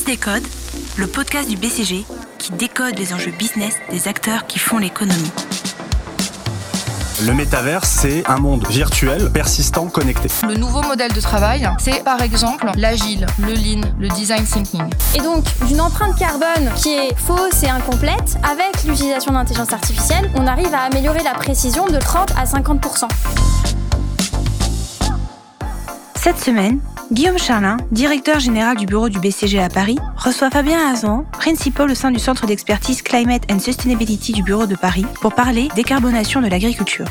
Business Décode, le podcast du BCG qui décode les enjeux business des acteurs qui font l'économie. Le métavers, c'est un monde virtuel, persistant, connecté. Le nouveau modèle de travail, c'est par exemple l'agile, le lean, le design thinking. Et donc, d'une empreinte carbone qui est fausse et incomplète, avec l'utilisation d'intelligence artificielle, on arrive à améliorer la précision de 30 à 50 Cette semaine, Guillaume Charlin, directeur général du bureau du BCG à Paris, reçoit Fabien Azan, principal au sein du centre d'expertise Climate and Sustainability du bureau de Paris, pour parler décarbonation de l'agriculture.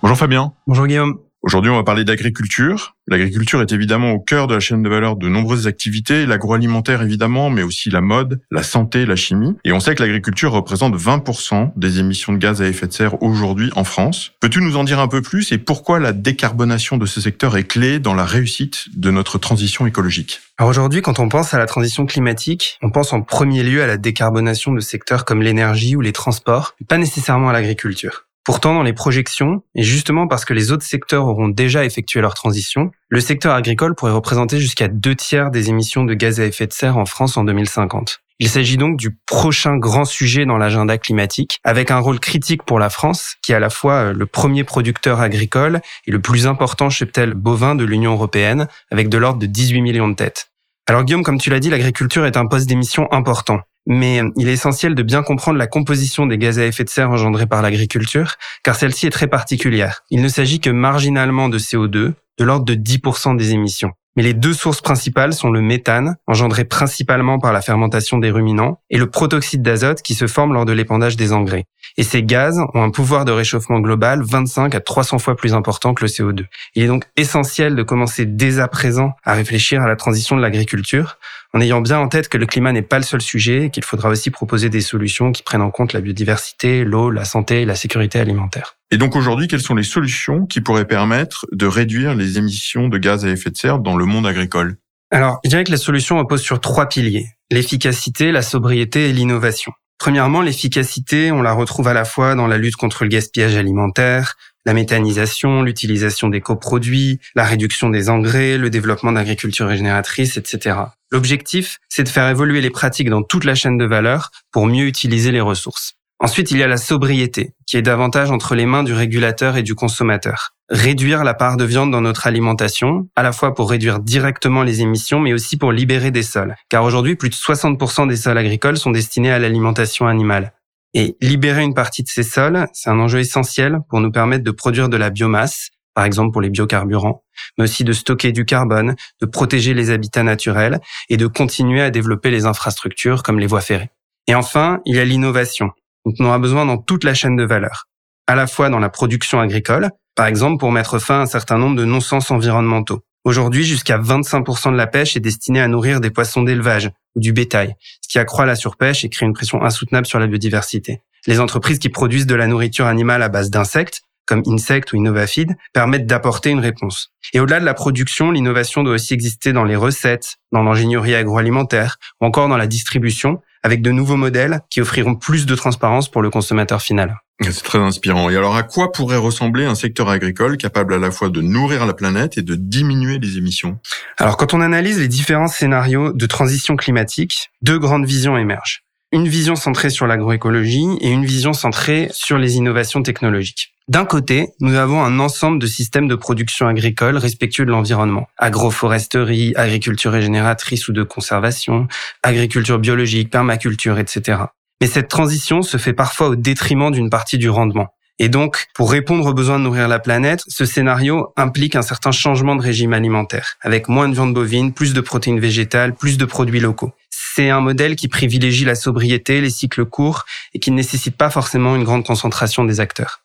Bonjour Fabien. Bonjour Guillaume. Aujourd'hui, on va parler d'agriculture. L'agriculture est évidemment au cœur de la chaîne de valeur de nombreuses activités, l'agroalimentaire évidemment, mais aussi la mode, la santé, la chimie. Et on sait que l'agriculture représente 20% des émissions de gaz à effet de serre aujourd'hui en France. Peux-tu nous en dire un peu plus et pourquoi la décarbonation de ce secteur est clé dans la réussite de notre transition écologique? Alors aujourd'hui, quand on pense à la transition climatique, on pense en premier lieu à la décarbonation de secteurs comme l'énergie ou les transports, pas nécessairement à l'agriculture. Pourtant, dans les projections, et justement parce que les autres secteurs auront déjà effectué leur transition, le secteur agricole pourrait représenter jusqu'à deux tiers des émissions de gaz à effet de serre en France en 2050. Il s'agit donc du prochain grand sujet dans l'agenda climatique, avec un rôle critique pour la France, qui est à la fois euh, le premier producteur agricole et le plus important cheptel bovin de l'Union européenne, avec de l'ordre de 18 millions de têtes. Alors Guillaume, comme tu l'as dit, l'agriculture est un poste d'émission important mais il est essentiel de bien comprendre la composition des gaz à effet de serre engendrés par l'agriculture, car celle-ci est très particulière. Il ne s'agit que marginalement de CO2, de l'ordre de 10% des émissions. Mais les deux sources principales sont le méthane, engendré principalement par la fermentation des ruminants, et le protoxyde d'azote qui se forme lors de l'épandage des engrais. Et ces gaz ont un pouvoir de réchauffement global 25 à 300 fois plus important que le CO2. Il est donc essentiel de commencer dès à présent à réfléchir à la transition de l'agriculture, en ayant bien en tête que le climat n'est pas le seul sujet et qu'il faudra aussi proposer des solutions qui prennent en compte la biodiversité, l'eau, la santé et la sécurité alimentaire. Et donc aujourd'hui, quelles sont les solutions qui pourraient permettre de réduire les émissions de gaz à effet de serre dans le monde agricole? Alors, je dirais que la solution repose sur trois piliers. L'efficacité, la sobriété et l'innovation. Premièrement, l'efficacité, on la retrouve à la fois dans la lutte contre le gaspillage alimentaire, la méthanisation, l'utilisation des coproduits, la réduction des engrais, le développement d'agriculture régénératrice, etc. L'objectif, c'est de faire évoluer les pratiques dans toute la chaîne de valeur pour mieux utiliser les ressources. Ensuite, il y a la sobriété, qui est davantage entre les mains du régulateur et du consommateur. Réduire la part de viande dans notre alimentation, à la fois pour réduire directement les émissions, mais aussi pour libérer des sols. Car aujourd'hui, plus de 60% des sols agricoles sont destinés à l'alimentation animale. Et libérer une partie de ces sols, c'est un enjeu essentiel pour nous permettre de produire de la biomasse, par exemple pour les biocarburants, mais aussi de stocker du carbone, de protéger les habitats naturels et de continuer à développer les infrastructures comme les voies ferrées. Et enfin, il y a l'innovation dont on aura besoin dans toute la chaîne de valeur, à la fois dans la production agricole, par exemple pour mettre fin à un certain nombre de non-sens environnementaux. Aujourd'hui, jusqu'à 25% de la pêche est destinée à nourrir des poissons d'élevage ou du bétail, ce qui accroît la surpêche et crée une pression insoutenable sur la biodiversité. Les entreprises qui produisent de la nourriture animale à base d'insectes, comme Insect ou Innovafeed, permettent d'apporter une réponse. Et au-delà de la production, l'innovation doit aussi exister dans les recettes, dans l'ingénierie agroalimentaire ou encore dans la distribution, avec de nouveaux modèles qui offriront plus de transparence pour le consommateur final. C'est très inspirant. Et alors, à quoi pourrait ressembler un secteur agricole capable à la fois de nourrir la planète et de diminuer les émissions? Alors, quand on analyse les différents scénarios de transition climatique, deux grandes visions émergent. Une vision centrée sur l'agroécologie et une vision centrée sur les innovations technologiques. D'un côté, nous avons un ensemble de systèmes de production agricole respectueux de l'environnement. Agroforesterie, agriculture régénératrice ou de conservation, agriculture biologique, permaculture, etc. Mais cette transition se fait parfois au détriment d'une partie du rendement. Et donc, pour répondre aux besoins de nourrir la planète, ce scénario implique un certain changement de régime alimentaire, avec moins de viande bovine, plus de protéines végétales, plus de produits locaux. C'est un modèle qui privilégie la sobriété, les cycles courts et qui ne nécessite pas forcément une grande concentration des acteurs.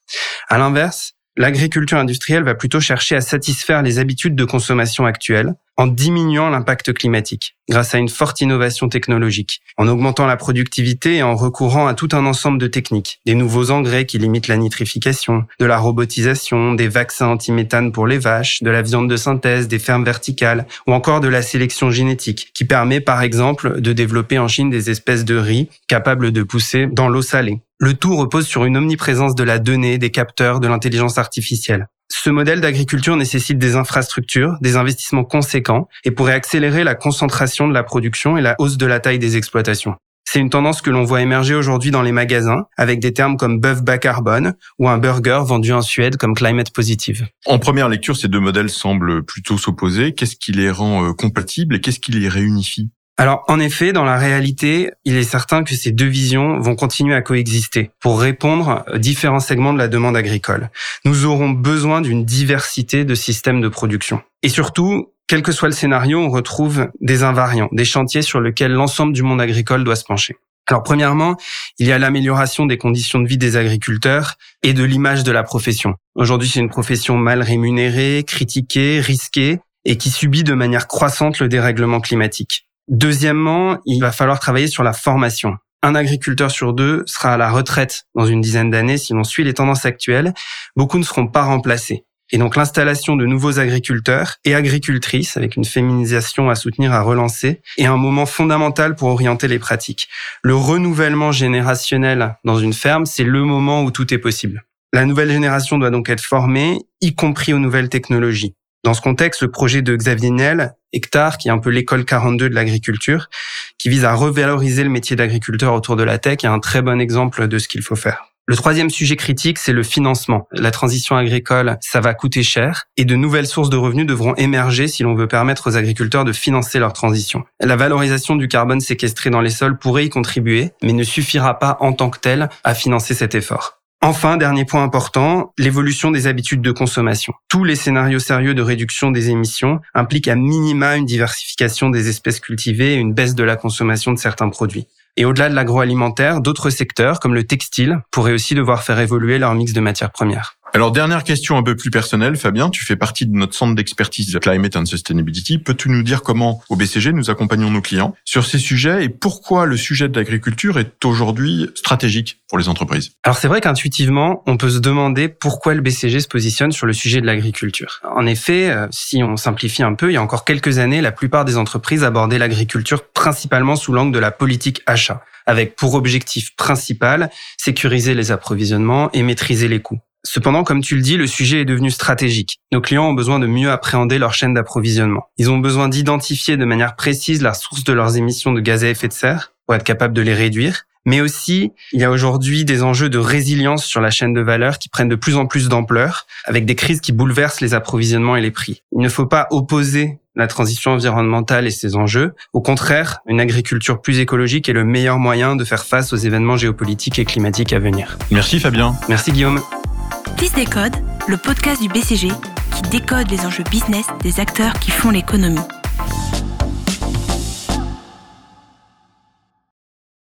À l'inverse, l'agriculture industrielle va plutôt chercher à satisfaire les habitudes de consommation actuelles en diminuant l'impact climatique grâce à une forte innovation technologique, en augmentant la productivité et en recourant à tout un ensemble de techniques, des nouveaux engrais qui limitent la nitrification, de la robotisation, des vaccins anti-méthane pour les vaches, de la viande de synthèse, des fermes verticales ou encore de la sélection génétique qui permet par exemple de développer en Chine des espèces de riz capables de pousser dans l'eau salée. Le tout repose sur une omniprésence de la donnée, des capteurs, de l'intelligence artificielle. Ce modèle d'agriculture nécessite des infrastructures, des investissements conséquents et pourrait accélérer la concentration de la production et la hausse de la taille des exploitations. C'est une tendance que l'on voit émerger aujourd'hui dans les magasins avec des termes comme bœuf bas carbone ou un burger vendu en Suède comme climate positive. En première lecture, ces deux modèles semblent plutôt s'opposer. Qu'est-ce qui les rend euh, compatibles et qu'est-ce qui les réunifie? Alors, en effet, dans la réalité, il est certain que ces deux visions vont continuer à coexister pour répondre aux différents segments de la demande agricole. Nous aurons besoin d'une diversité de systèmes de production. Et surtout, quel que soit le scénario, on retrouve des invariants, des chantiers sur lesquels l'ensemble du monde agricole doit se pencher. Alors premièrement, il y a l'amélioration des conditions de vie des agriculteurs et de l'image de la profession. Aujourd'hui, c'est une profession mal rémunérée, critiquée, risquée et qui subit de manière croissante le dérèglement climatique. Deuxièmement, il va falloir travailler sur la formation. Un agriculteur sur deux sera à la retraite dans une dizaine d'années si l'on suit les tendances actuelles. Beaucoup ne seront pas remplacés. Et donc l'installation de nouveaux agriculteurs et agricultrices, avec une féminisation à soutenir, à relancer, est un moment fondamental pour orienter les pratiques. Le renouvellement générationnel dans une ferme, c'est le moment où tout est possible. La nouvelle génération doit donc être formée, y compris aux nouvelles technologies. Dans ce contexte, le projet de Xavier Niel, Hectare, qui est un peu l'école 42 de l'agriculture, qui vise à revaloriser le métier d'agriculteur autour de la tech, est un très bon exemple de ce qu'il faut faire. Le troisième sujet critique, c'est le financement. La transition agricole, ça va coûter cher et de nouvelles sources de revenus devront émerger si l'on veut permettre aux agriculteurs de financer leur transition. La valorisation du carbone séquestré dans les sols pourrait y contribuer, mais ne suffira pas en tant que tel à financer cet effort. Enfin, dernier point important, l'évolution des habitudes de consommation. Tous les scénarios sérieux de réduction des émissions impliquent à minima une diversification des espèces cultivées et une baisse de la consommation de certains produits. Et au-delà de l'agroalimentaire, d'autres secteurs, comme le textile, pourraient aussi devoir faire évoluer leur mix de matières premières. Alors, dernière question un peu plus personnelle, Fabien, tu fais partie de notre centre d'expertise Climate and Sustainability. Peux-tu nous dire comment, au BCG, nous accompagnons nos clients sur ces sujets et pourquoi le sujet de l'agriculture est aujourd'hui stratégique pour les entreprises? Alors, c'est vrai qu'intuitivement, on peut se demander pourquoi le BCG se positionne sur le sujet de l'agriculture. En effet, euh, si on simplifie un peu, il y a encore quelques années, la plupart des entreprises abordaient l'agriculture principalement sous l'angle de la politique achat avec pour objectif principal sécuriser les approvisionnements et maîtriser les coûts. Cependant, comme tu le dis, le sujet est devenu stratégique. Nos clients ont besoin de mieux appréhender leur chaîne d'approvisionnement. Ils ont besoin d'identifier de manière précise la source de leurs émissions de gaz à effet de serre pour être capables de les réduire. Mais aussi, il y a aujourd'hui des enjeux de résilience sur la chaîne de valeur qui prennent de plus en plus d'ampleur, avec des crises qui bouleversent les approvisionnements et les prix. Il ne faut pas opposer la transition environnementale et ses enjeux. Au contraire, une agriculture plus écologique est le meilleur moyen de faire face aux événements géopolitiques et climatiques à venir. Merci Fabien. Merci Guillaume. Fils Décode, le podcast du BCG qui décode les enjeux business des acteurs qui font l'économie.